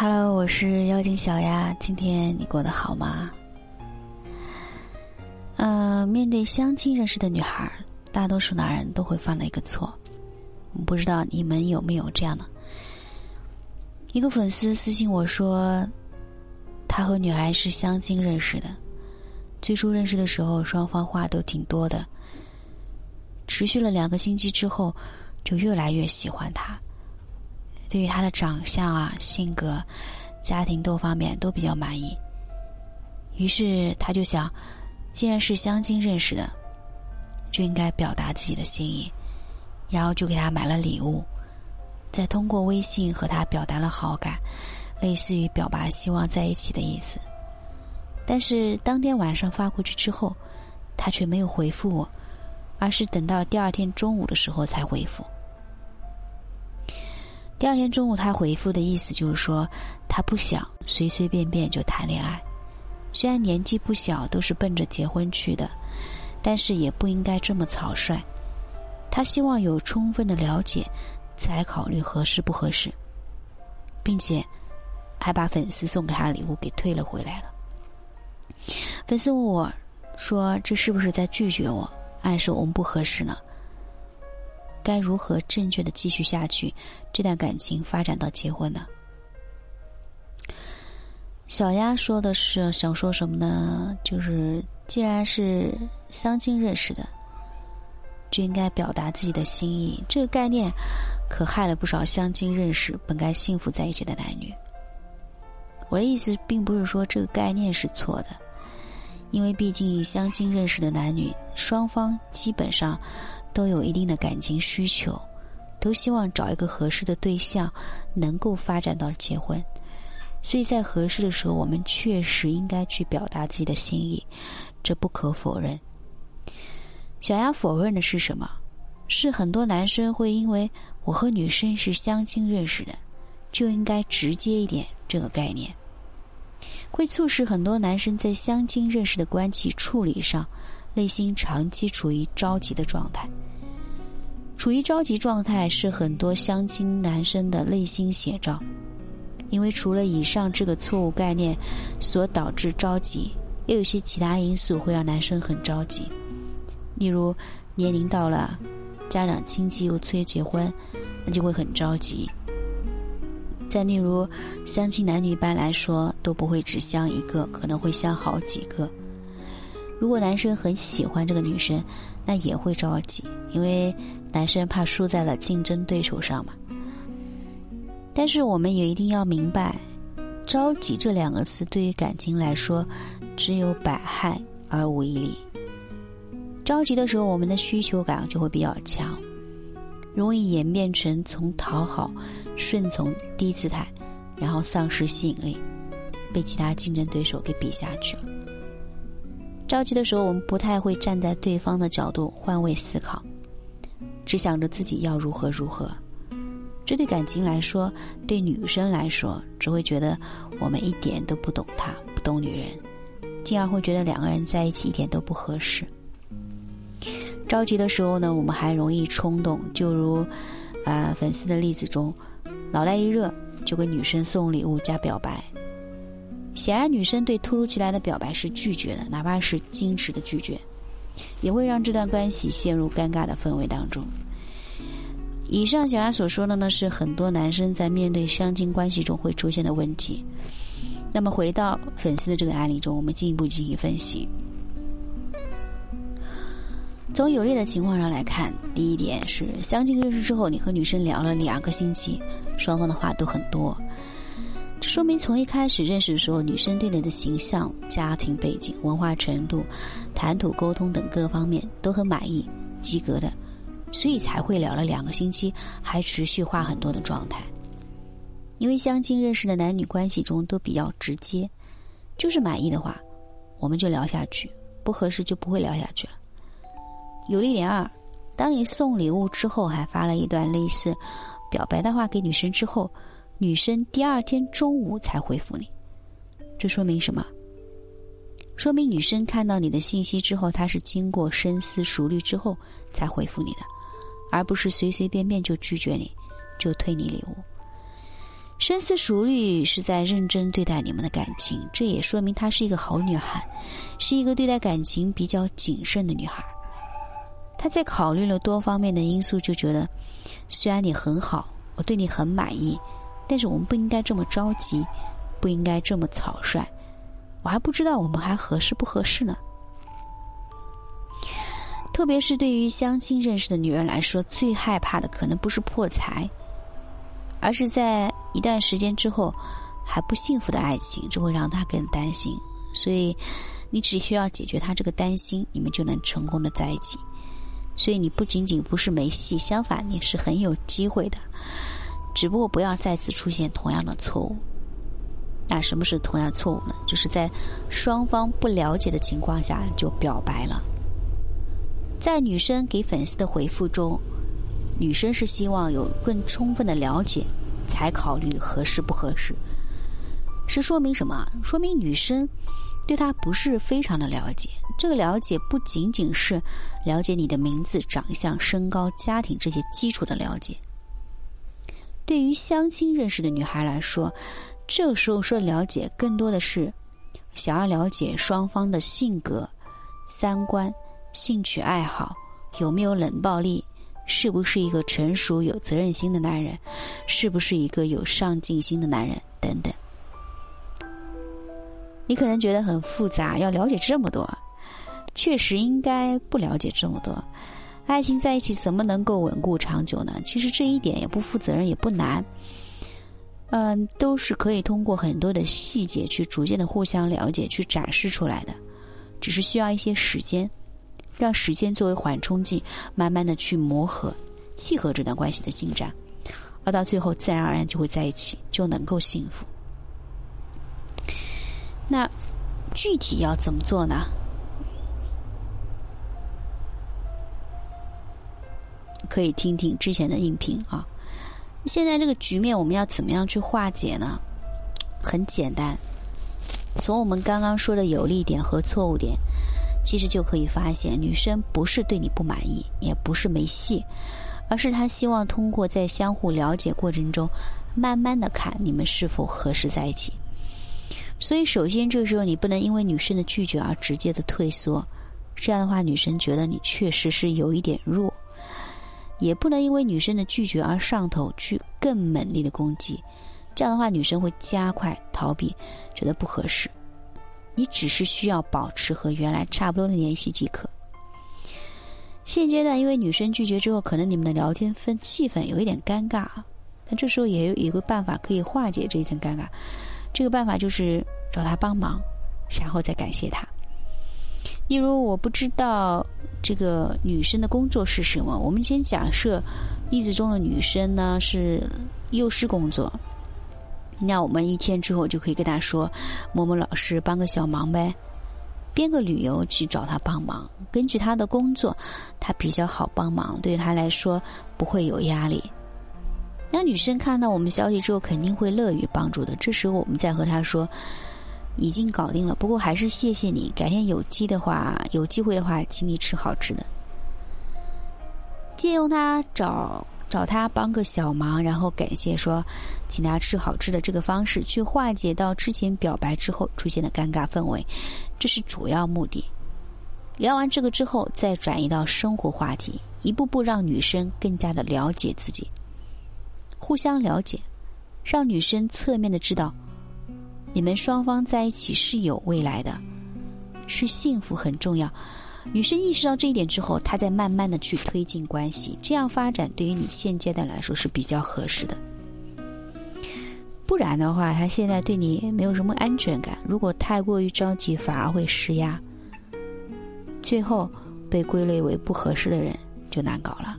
Hello，我是妖精小丫，今天你过得好吗？呃，面对相亲认识的女孩，大多数男人都会犯了一个错，不知道你们有没有这样的？一个粉丝私信我说，他和女孩是相亲认识的，最初认识的时候双方话都挺多的，持续了两个星期之后，就越来越喜欢他。对于他的长相啊、性格、家庭多方面都比较满意，于是他就想，既然是相亲认识的，就应该表达自己的心意，然后就给他买了礼物，再通过微信和他表达了好感，类似于表白希望在一起的意思。但是当天晚上发过去之后，他却没有回复我，而是等到第二天中午的时候才回复。第二天中午，他回复的意思就是说，他不想随随便便就谈恋爱。虽然年纪不小，都是奔着结婚去的，但是也不应该这么草率。他希望有充分的了解，才考虑合适不合适，并且还把粉丝送给他的礼物给退了回来了。粉丝问我，说这是不是在拒绝我，暗示我们不合适呢？该如何正确的继续下去，这段感情发展到结婚呢？小丫说的是想说什么呢？就是既然是相亲认识的，就应该表达自己的心意。这个概念可害了不少相亲认识、本该幸福在一起的男女。我的意思并不是说这个概念是错的，因为毕竟相亲认识的男女双方基本上。都有一定的感情需求，都希望找一个合适的对象，能够发展到结婚。所以在合适的时候，我们确实应该去表达自己的心意，这不可否认。小丫否认的是什么？是很多男生会因为我和女生是相亲认识的，就应该直接一点这个概念，会促使很多男生在相亲认识的关系处理上，内心长期处于着急的状态。处于着急状态是很多相亲男生的内心写照，因为除了以上这个错误概念所导致着急，也有些其他因素会让男生很着急，例如年龄到了，家长亲戚又催结婚，那就会很着急。再例如，相亲男女一般来说都不会只相一个，可能会相好几个。如果男生很喜欢这个女生，那也会着急，因为男生怕输在了竞争对手上嘛。但是我们也一定要明白，“着急”这两个词对于感情来说，只有百害而无一利。着急的时候，我们的需求感就会比较强，容易演变成从讨好、顺从低姿态，然后丧失吸引力，被其他竞争对手给比下去了。着急的时候，我们不太会站在对方的角度换位思考，只想着自己要如何如何。这对感情来说，对女生来说，只会觉得我们一点都不懂她，不懂女人，进而会觉得两个人在一起一点都不合适。着急的时候呢，我们还容易冲动，就如啊粉丝的例子中，脑袋一热就给女生送礼物加表白。显然，女生对突如其来的表白是拒绝的，哪怕是矜持的拒绝，也会让这段关系陷入尴尬的氛围当中。以上小丫所说的呢，是很多男生在面对相亲关系中会出现的问题。那么，回到粉丝的这个案例中，我们进一步进行分析。从有利的情况上来看，第一点是相亲认识之后，你和女生聊了两个星期，双方的话都很多。这说明从一开始认识的时候，女生对你的形象、家庭背景、文化程度、谈吐沟通等各方面都很满意，及格的，所以才会聊了两个星期，还持续话很多的状态。因为相亲认识的男女关系中都比较直接，就是满意的话，我们就聊下去；不合适就不会聊下去了。有利点二，当你送礼物之后，还发了一段类似表白的话给女生之后。女生第二天中午才回复你，这说明什么？说明女生看到你的信息之后，她是经过深思熟虑之后才回复你的，而不是随随便便就拒绝你，就退你礼物。深思熟虑是在认真对待你们的感情，这也说明她是一个好女孩，是一个对待感情比较谨慎的女孩。他在考虑了多方面的因素，就觉得虽然你很好，我对你很满意，但是我们不应该这么着急，不应该这么草率。我还不知道我们还合适不合适呢。特别是对于相亲认识的女人来说，最害怕的可能不是破财，而是在。一段时间之后，还不幸福的爱情，这会让她更担心。所以，你只需要解决她这个担心，你们就能成功的在一起。所以，你不仅仅不是没戏，相反，你是很有机会的。只不过不要再次出现同样的错误。那什么是同样错误呢？就是在双方不了解的情况下就表白了。在女生给粉丝的回复中，女生是希望有更充分的了解。才考虑合适不合适，是说明什么？说明女生对他不是非常的了解。这个了解不仅仅是了解你的名字、长相、身高、家庭这些基础的了解。对于相亲认识的女孩来说，这个时候说了解，更多的是想要了解双方的性格、三观、兴趣爱好，有没有冷暴力。是不是一个成熟有责任心的男人？是不是一个有上进心的男人？等等。你可能觉得很复杂，要了解这么多，确实应该不了解这么多。爱情在一起怎么能够稳固长久呢？其实这一点也不负责任，也不难。嗯，都是可以通过很多的细节去逐渐的互相了解，去展示出来的，只是需要一些时间。让时间作为缓冲剂，慢慢的去磨合、契合这段关系的进展，而到最后自然而然就会在一起，就能够幸福。那具体要怎么做呢？可以听听之前的音频啊。现在这个局面我们要怎么样去化解呢？很简单，从我们刚刚说的有利点和错误点。其实就可以发现，女生不是对你不满意，也不是没戏，而是她希望通过在相互了解过程中，慢慢的看你们是否合适在一起。所以，首先这个时候你不能因为女生的拒绝而直接的退缩，这样的话女生觉得你确实是有一点弱；也不能因为女生的拒绝而上头去更猛烈的攻击，这样的话女生会加快逃避，觉得不合适。你只是需要保持和原来差不多的联系即可。现阶段，因为女生拒绝之后，可能你们的聊天氛气氛有一点尴尬，但这时候也有一个办法可以化解这一层尴尬。这个办法就是找他帮忙，然后再感谢他。例如，我不知道这个女生的工作是什么，我们先假设例子中的女生呢是幼师工作。那我们一天之后就可以跟她说：“某某老师帮个小忙呗，编个旅游去找他帮忙。根据他的工作，他比较好帮忙，对他来说不会有压力。那女生看到我们消息之后，肯定会乐于帮助的。这时候我们再和他说，已经搞定了，不过还是谢谢你。改天有机的话，有机会的话，请你吃好吃的。借用他找。”找他帮个小忙，然后感谢说，请他吃好吃的这个方式去化解到之前表白之后出现的尴尬氛围，这是主要目的。聊完这个之后，再转移到生活话题，一步步让女生更加的了解自己，互相了解，让女生侧面的知道，你们双方在一起是有未来的，是幸福很重要。女生意识到这一点之后，她在慢慢的去推进关系，这样发展对于你现阶段来说是比较合适的。不然的话，他现在对你没有什么安全感，如果太过于着急，反而会施压，最后被归类为不合适的人，就难搞了。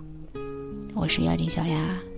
我是妖精小丫。